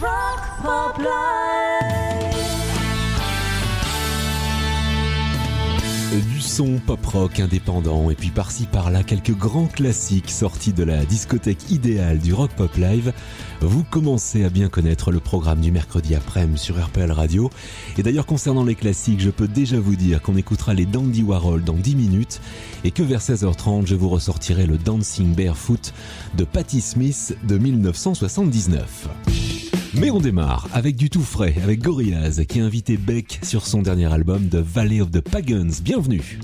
Rock Pop Live. Du son pop rock indépendant et puis par-ci par-là quelques grands classiques sortis de la discothèque idéale du rock pop live. Vous commencez à bien connaître le programme du mercredi après-midi sur RPL Radio. Et d'ailleurs concernant les classiques, je peux déjà vous dire qu'on écoutera les Dandy Warhol dans 10 minutes et que vers 16h30 je vous ressortirai le Dancing Barefoot de Patti Smith de 1979. Mais on démarre avec du tout frais, avec Gorillaz qui a invité Beck sur son dernier album The Valley of the Pagans. Bienvenue.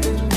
that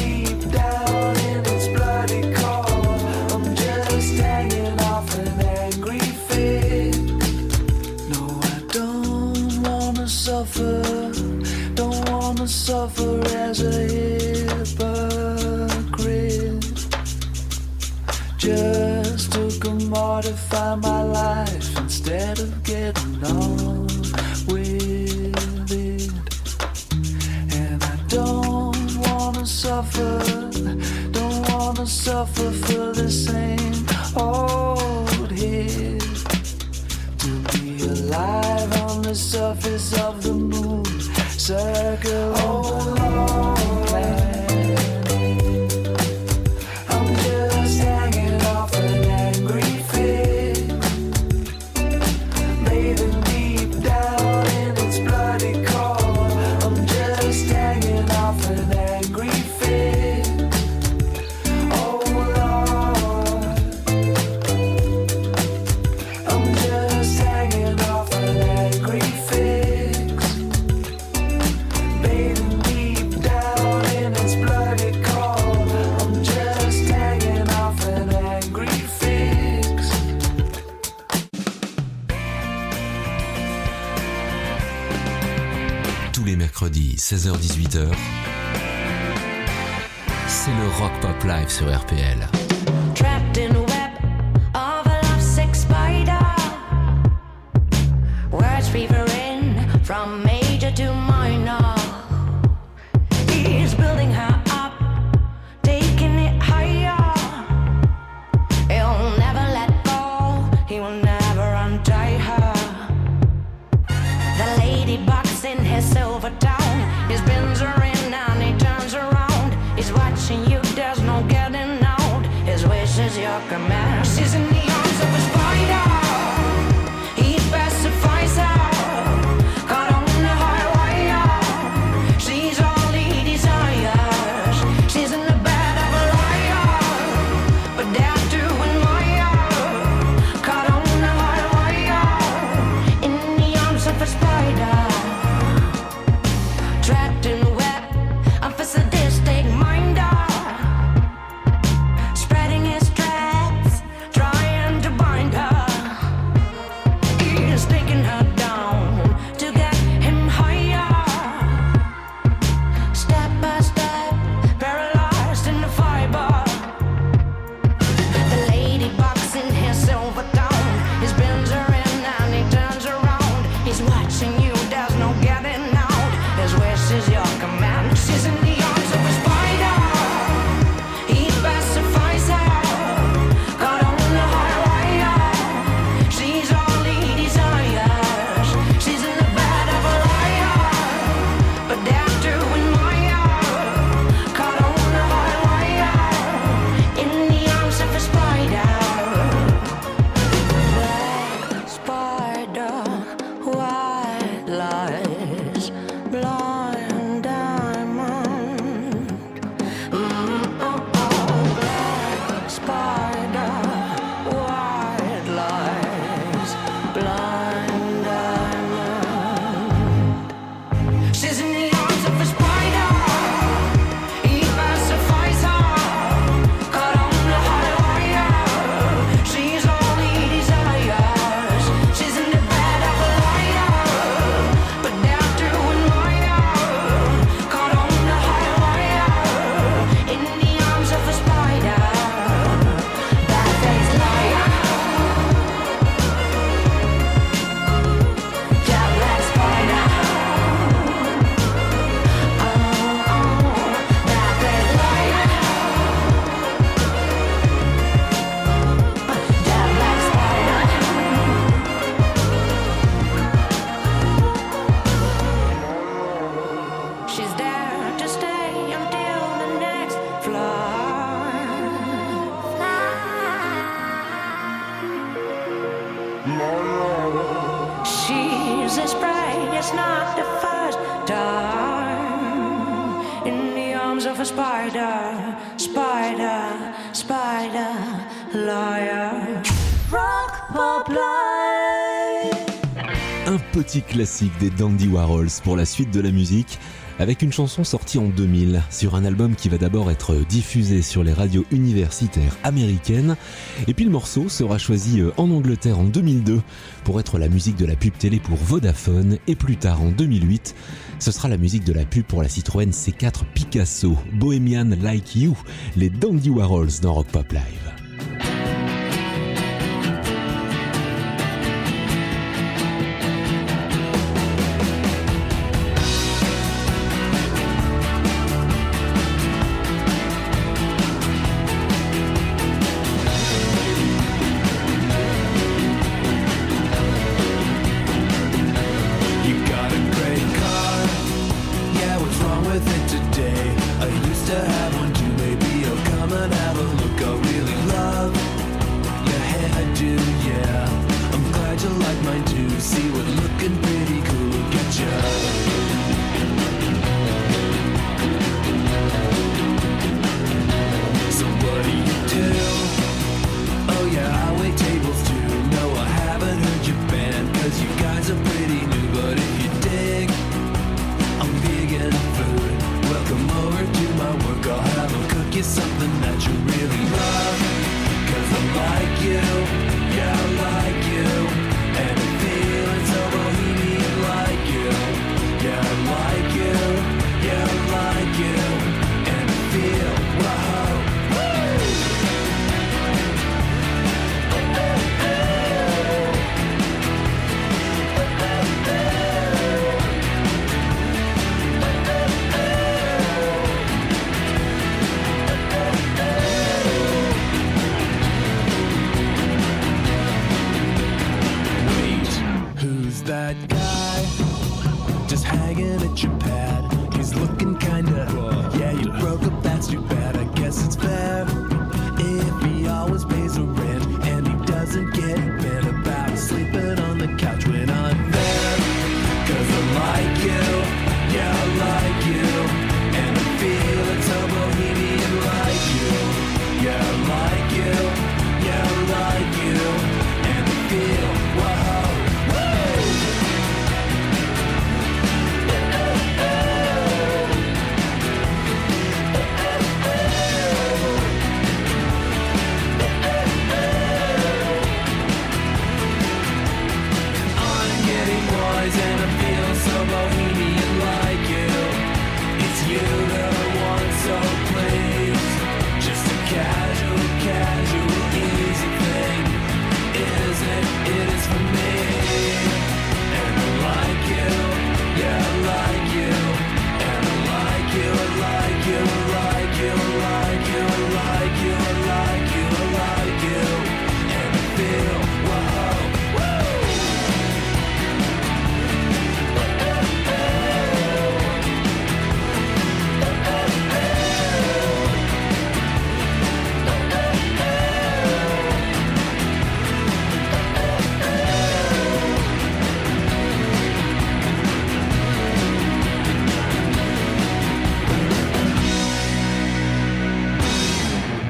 and her. The ladybug. petit classique des Dandy Warhols pour la suite de la musique, avec une chanson sortie en 2000 sur un album qui va d'abord être diffusé sur les radios universitaires américaines, et puis le morceau sera choisi euh, en Angleterre en 2002 pour être la musique de la pub télé pour Vodafone, et plus tard en 2008, ce sera la musique de la pub pour la Citroën C4 Picasso, Bohemian Like You, les Dandy Warhols dans Rock Pop Live.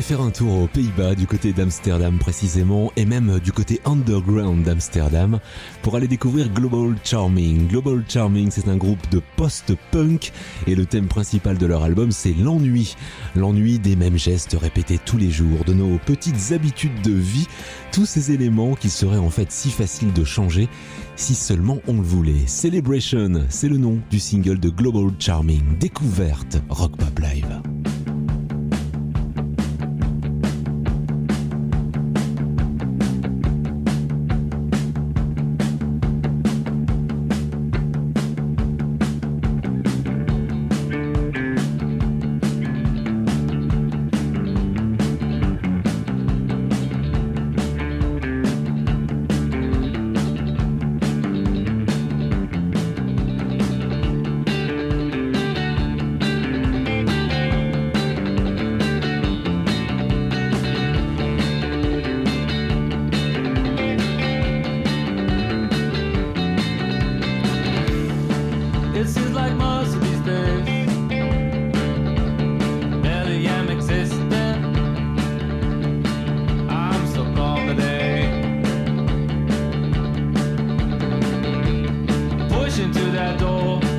Faire un tour aux Pays-Bas, du côté d'Amsterdam précisément, et même du côté underground d'Amsterdam, pour aller découvrir Global Charming. Global Charming, c'est un groupe de post-punk, et le thème principal de leur album, c'est l'ennui. L'ennui des mêmes gestes répétés tous les jours, de nos petites habitudes de vie, tous ces éléments qui seraient en fait si faciles de changer si seulement on le voulait. Celebration, c'est le nom du single de Global Charming, découverte Rock Pop Live. Door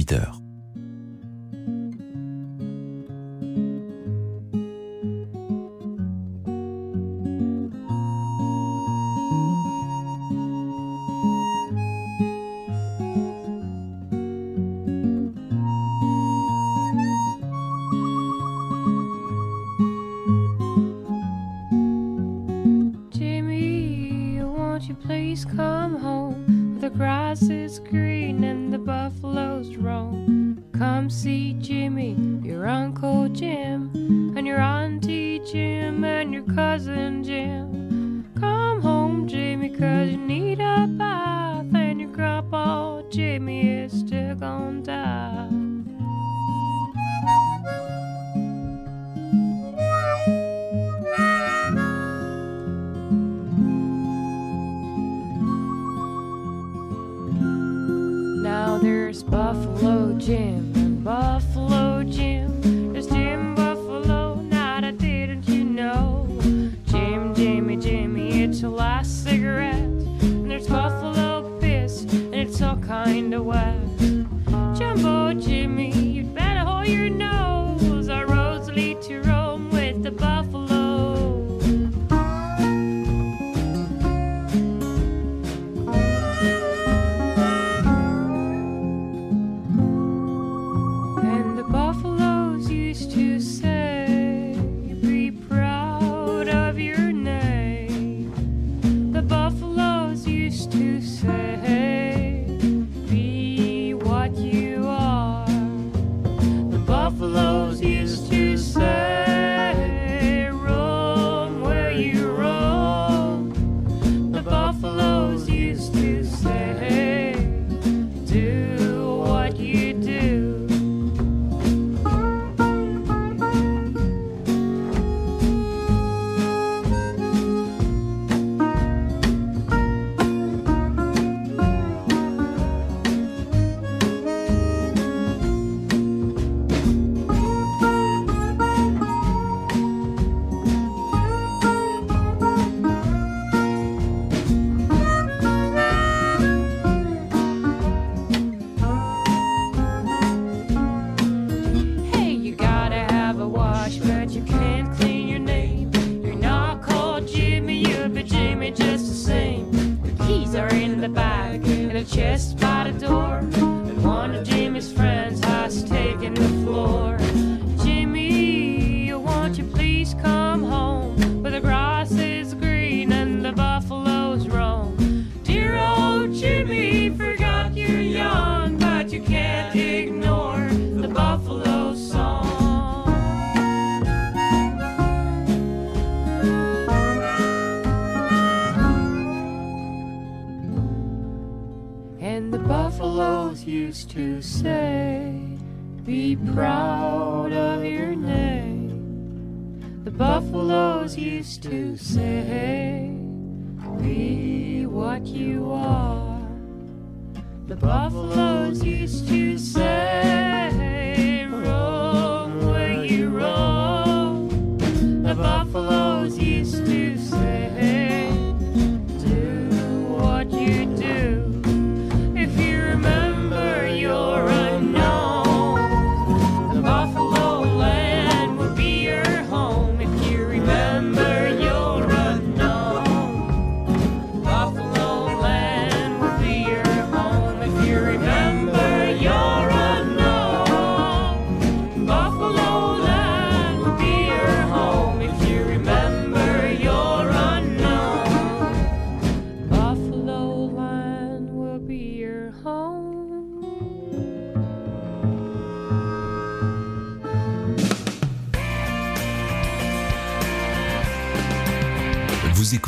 18h.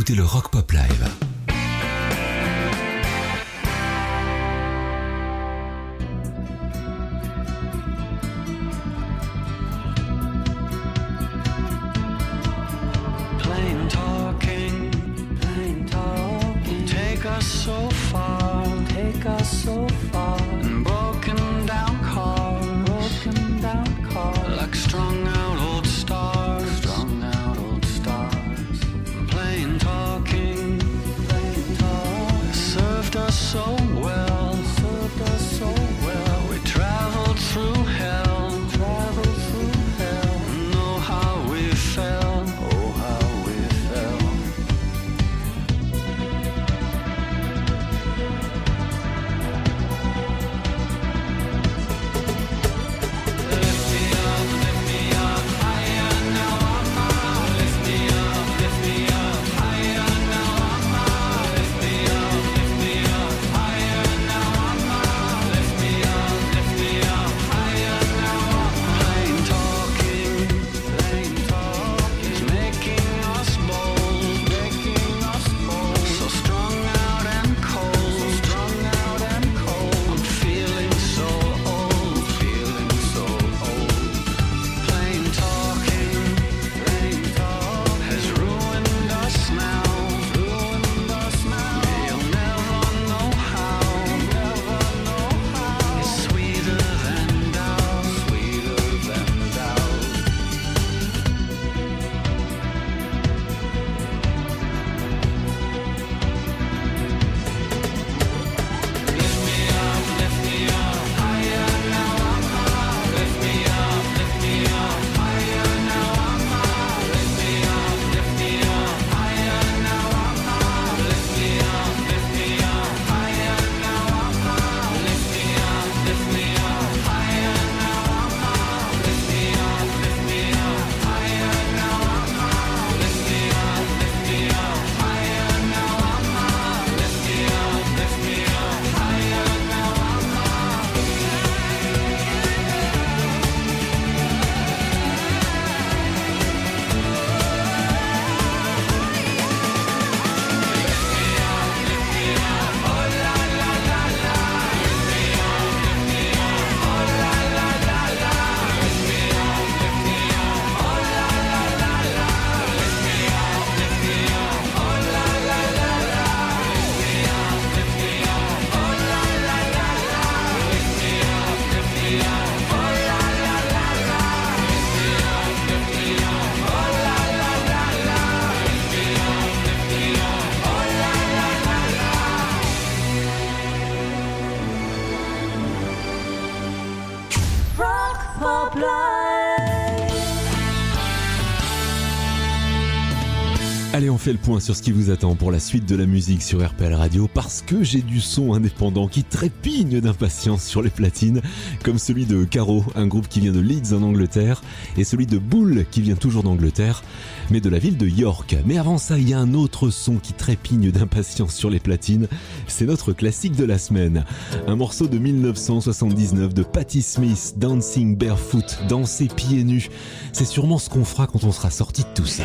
Écoutez le Rock Pop fait le point sur ce qui vous attend pour la suite de la musique sur RPL Radio parce que j'ai du son indépendant qui trépigne d'impatience sur les platines, comme celui de Caro, un groupe qui vient de Leeds en Angleterre, et celui de Bull qui vient toujours d'Angleterre, mais de la ville de York. Mais avant ça, il y a un autre son qui trépigne d'impatience sur les platines, c'est notre classique de la semaine. Un morceau de 1979 de Patti Smith, Dancing Barefoot, danser pieds nus. C'est sûrement ce qu'on fera quand on sera sorti de tout ça.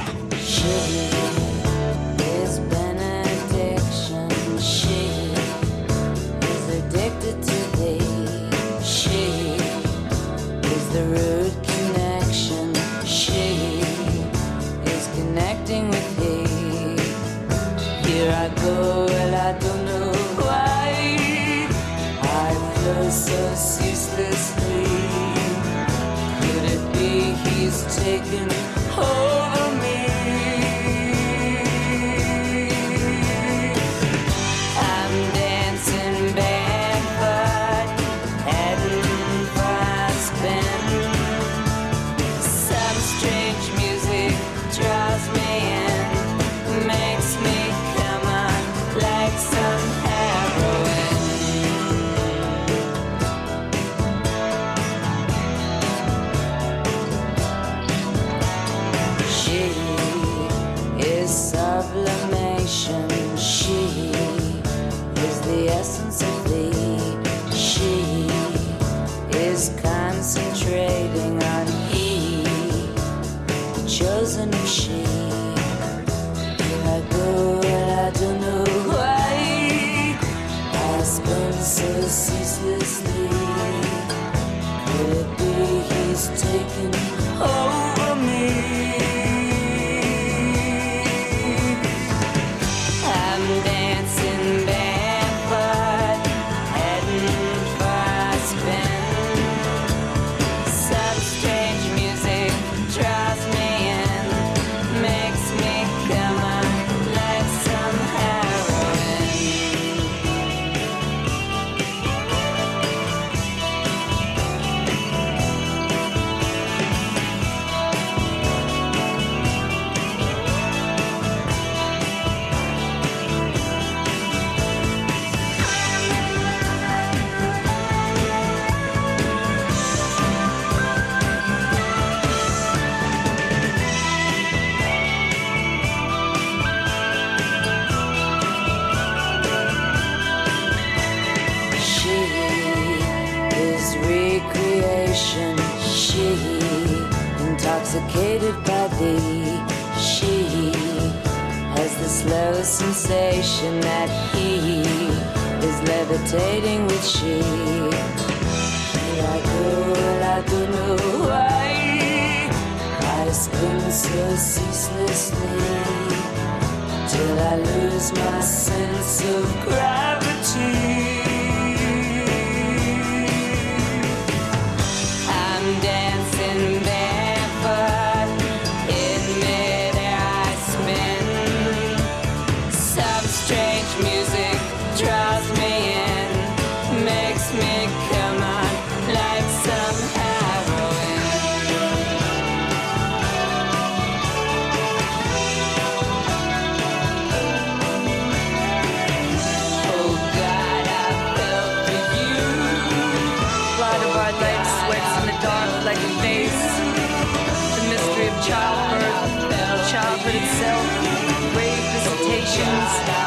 Light of sweats in the dark like a face. The mystery of childbirth, childhood itself, grave visitations.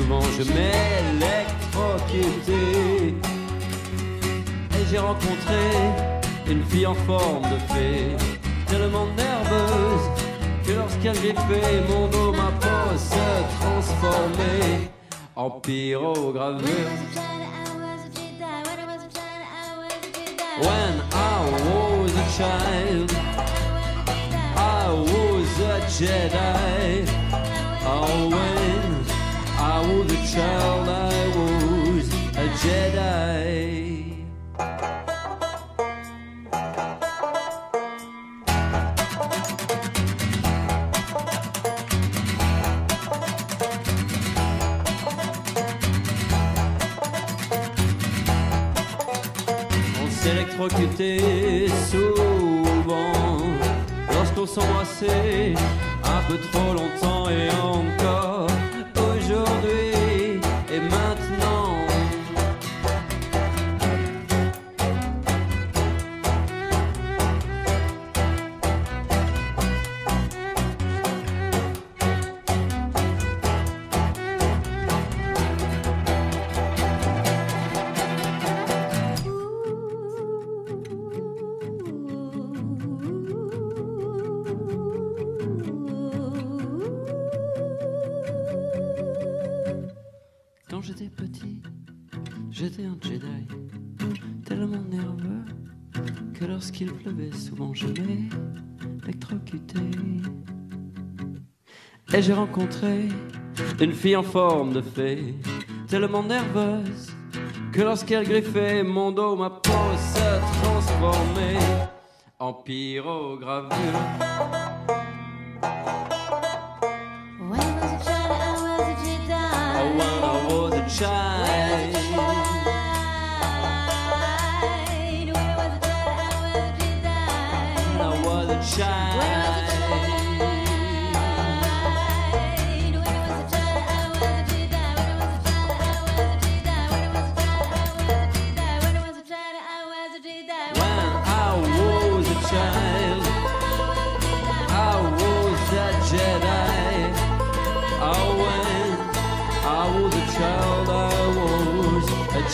Souvent je m'électrocutais. Et j'ai rencontré une fille en forme de fée, tellement nerveuse que lorsqu'elle griffait mon dos, ma peau se transformait en pyrogravure. When I was a child, I was a Jedi. Oh, when I was a child, I was a Jedi. On s'électrocutait souvent lorsqu'on s'embrassait un peu trop longtemps et encore Et j'ai rencontré une fille en forme de fée, tellement nerveuse que lorsqu'elle griffait mon dos, ma peau se transformait en pyrogravure. Oh, when I was a child.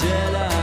A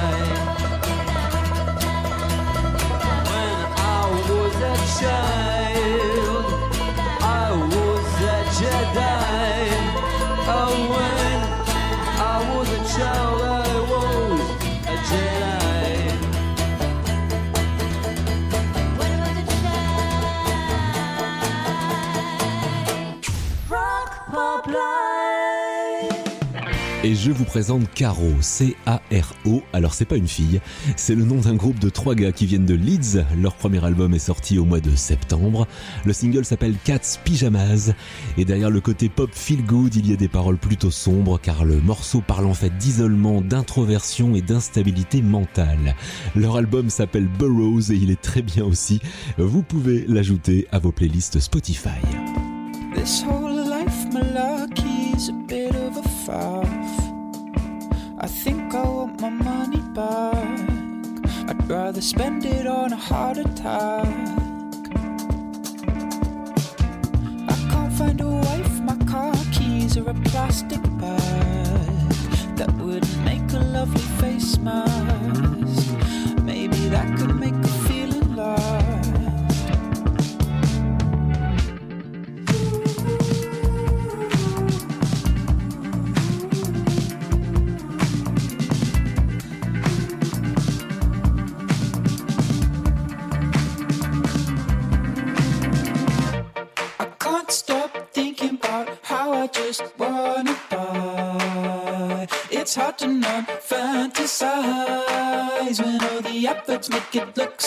je vous présente Caro, C-A-R-O. Alors c'est pas une fille, c'est le nom d'un groupe de trois gars qui viennent de Leeds. Leur premier album est sorti au mois de septembre. Le single s'appelle Cats Pyjamas. Et derrière le côté pop feel good, il y a des paroles plutôt sombres car le morceau parle en fait d'isolement, d'introversion et d'instabilité mentale. Leur album s'appelle Burrows et il est très bien aussi. Vous pouvez l'ajouter à vos playlists Spotify. This whole life malarkey's a bit of a. spend it on a heart attack. I can't find a wife, my car keys are a plastic bag that would make a lovely face mask. Maybe that could make make it look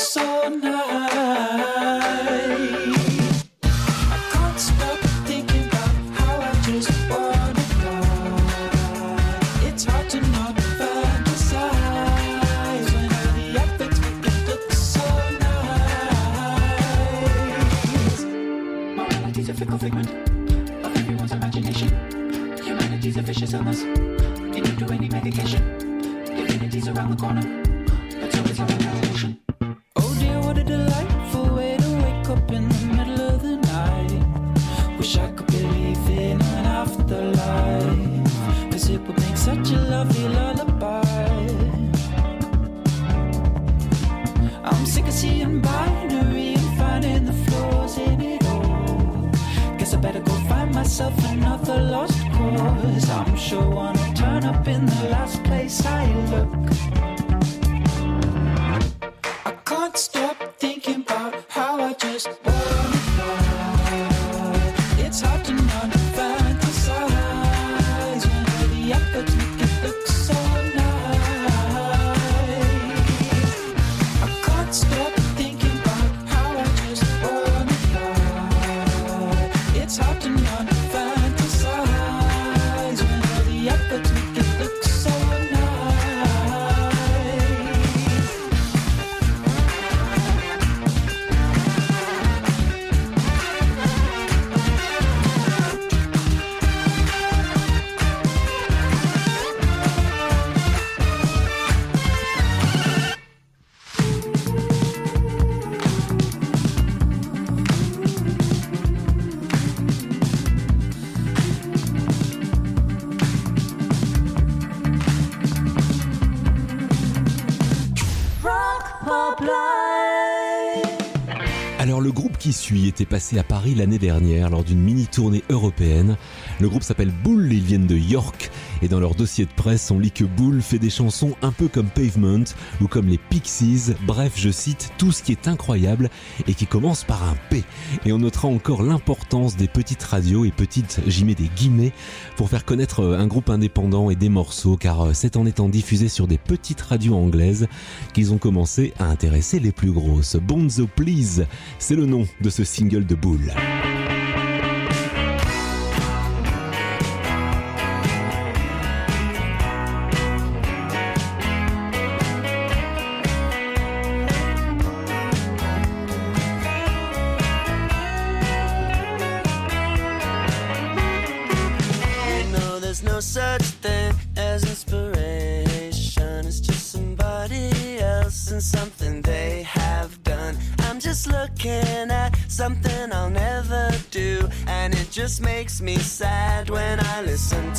Alors le groupe qui suit était passé à Paris l'année dernière lors d'une mini tournée européenne. Le groupe s'appelle Bull, ils viennent de York et dans leur dossier de presse, on lit que Bull fait des chansons un peu comme Pavement ou comme les Pixies, bref, je cite tout ce qui est incroyable et qui commence par un P. Et on notera encore l'importance des petites radios et petites, j'y mets des guillemets, pour faire connaître euh, un groupe indépendant et des morceaux, car euh, c'est en étant diffusé sur des petites radios anglaises qu'ils ont commencé à intéresser les plus grosses. Bonzo Please, c'est le nom de ce single de Bull.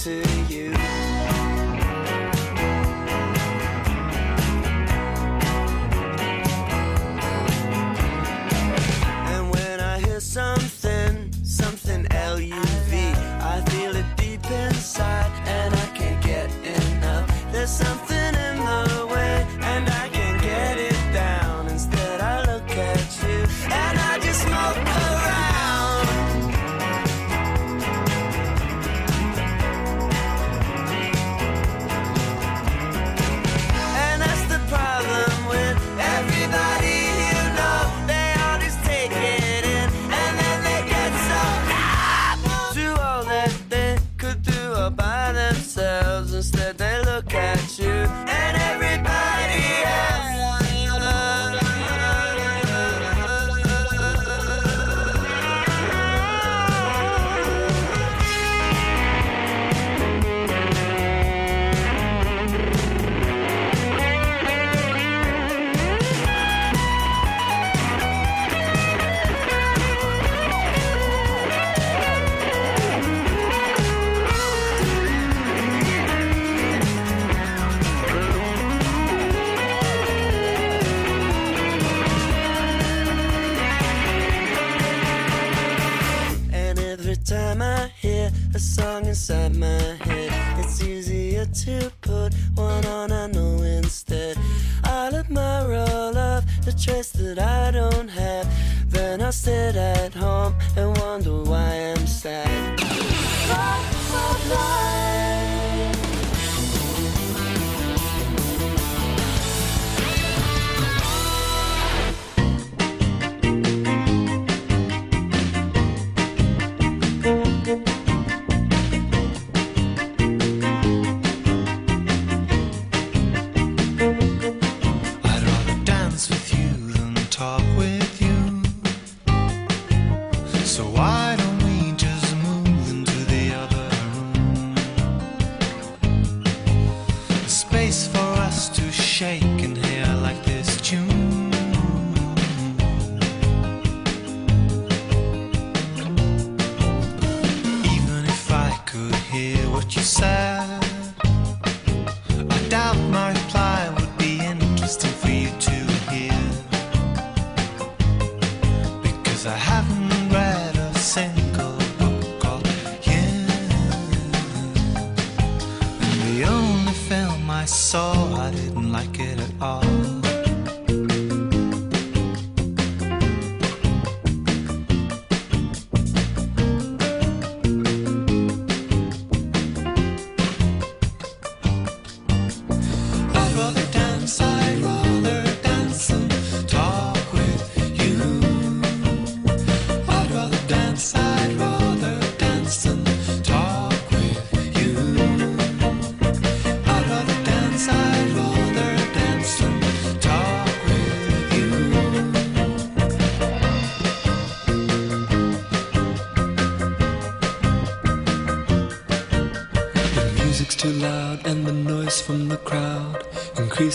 city. Yeah.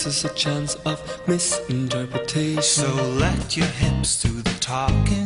This is a chance of misinterpretation. So let your hips do the talking.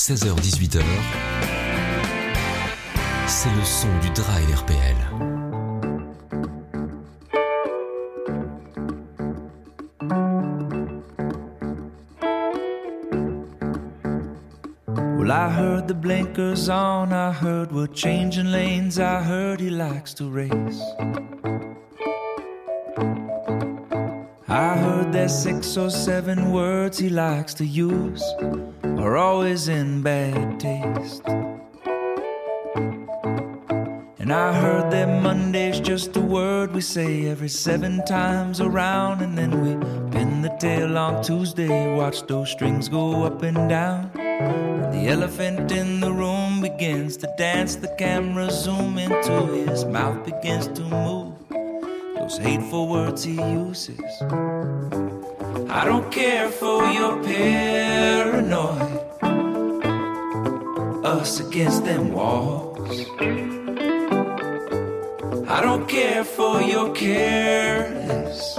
16h-18h, c'est le son du Dry RPL. Well, I heard the blinkers on, I heard we're changing lanes, I heard he likes to race. I heard there's six or seven words he likes to use. are always in bad taste. And I heard that Monday's just a word we say every seven times around, and then we pin the tail on Tuesday. Watch those strings go up and down. And the elephant in the room begins to dance, the camera zoom into his mouth begins to move. Those hateful words he uses. I don't care for your pain. us against them walls. I don't care for your cares.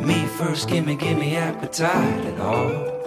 Me first, gimme, gimme appetite at all.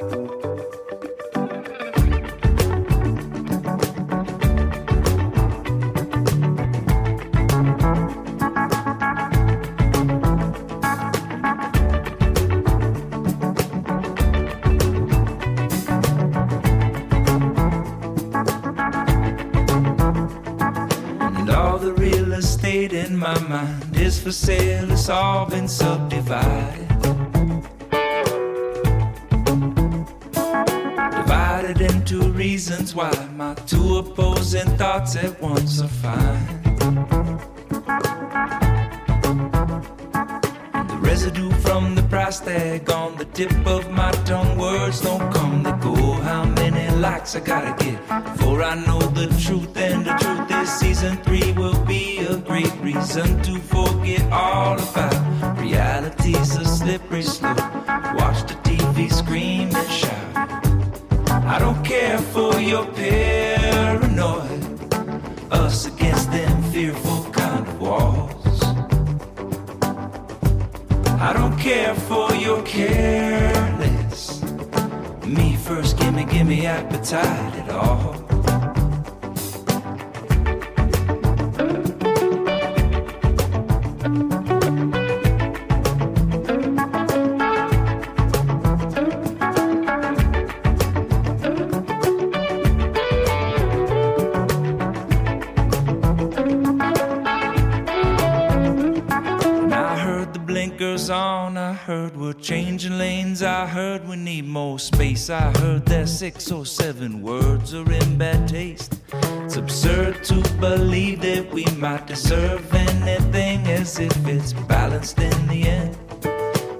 Heard we're changing lanes. I heard we need more space. I heard that six or seven words are in bad taste. It's absurd to believe that we might deserve anything as if it's balanced in the end.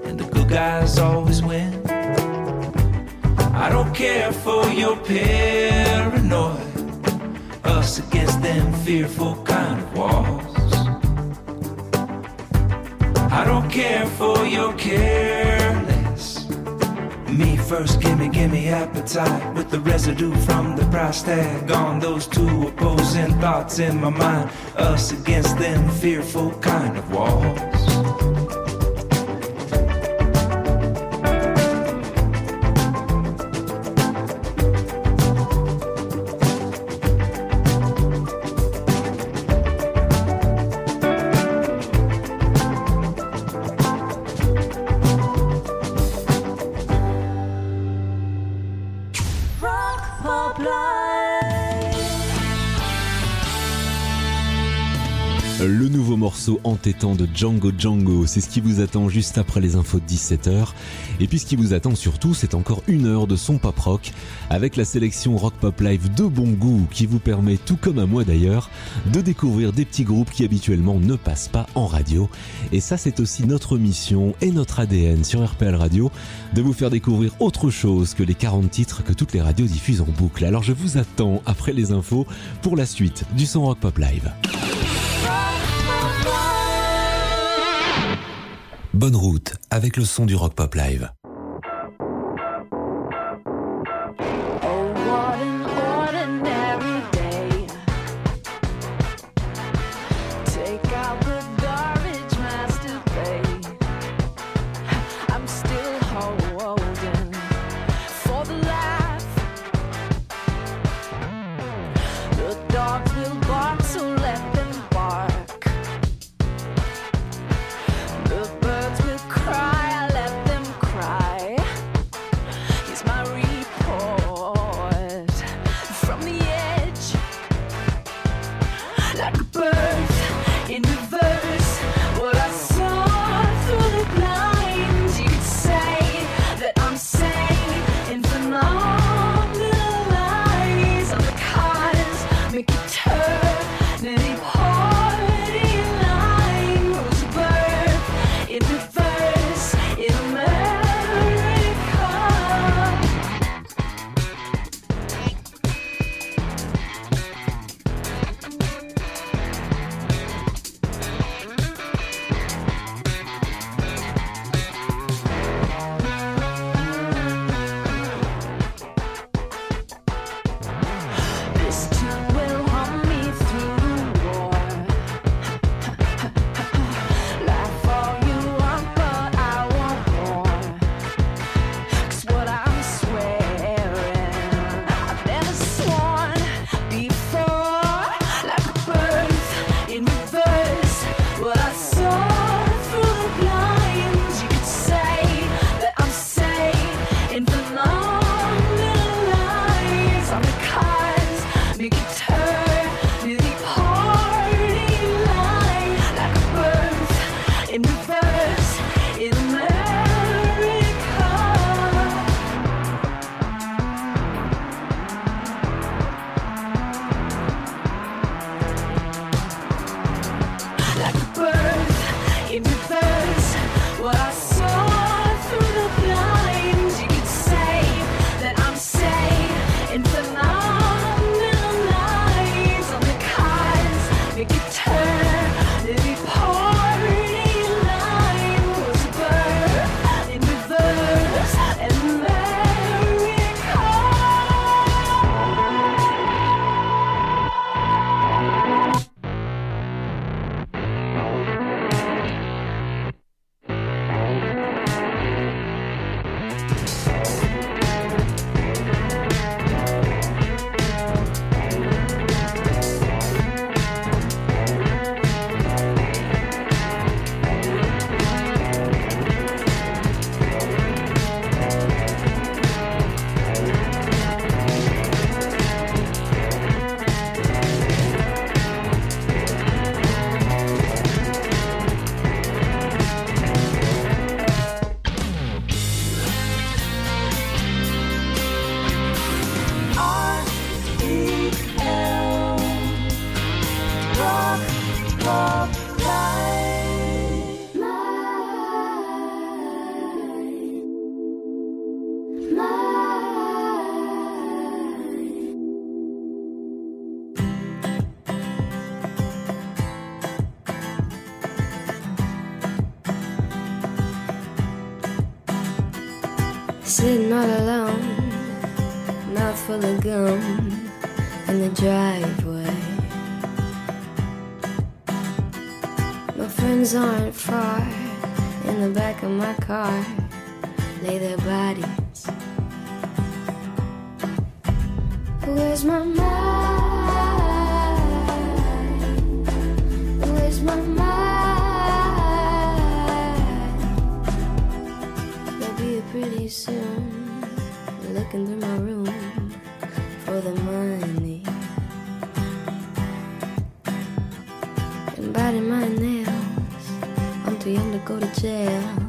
And the good guys always win. I don't care for your paranoia. Us against them fearful kind of walls. I don't care for your careless. Me first, gimme, gimme appetite with the residue from the price tag on those two opposing thoughts in my mind. Us against them fearful kind of walls. Morceau entêtant de Django Django, c'est ce qui vous attend juste après les infos de 17h. Et puis ce qui vous attend surtout, c'est encore une heure de son pop rock avec la sélection Rock Pop Live de bon goût qui vous permet, tout comme à moi d'ailleurs, de découvrir des petits groupes qui habituellement ne passent pas en radio. Et ça, c'est aussi notre mission et notre ADN sur RPL Radio de vous faire découvrir autre chose que les 40 titres que toutes les radios diffusent en boucle. Alors je vous attends après les infos pour la suite du son Rock Pop Live. Bonne route avec le son du Rock Pop Live. Sitting all alone, mouth full of gum in the driveway. My friends aren't far in the back of my car, lay their bodies. Where's my mind? Where's my mind? Soon, looking through my room for the money. And biting my nails, I'm too young to go to jail.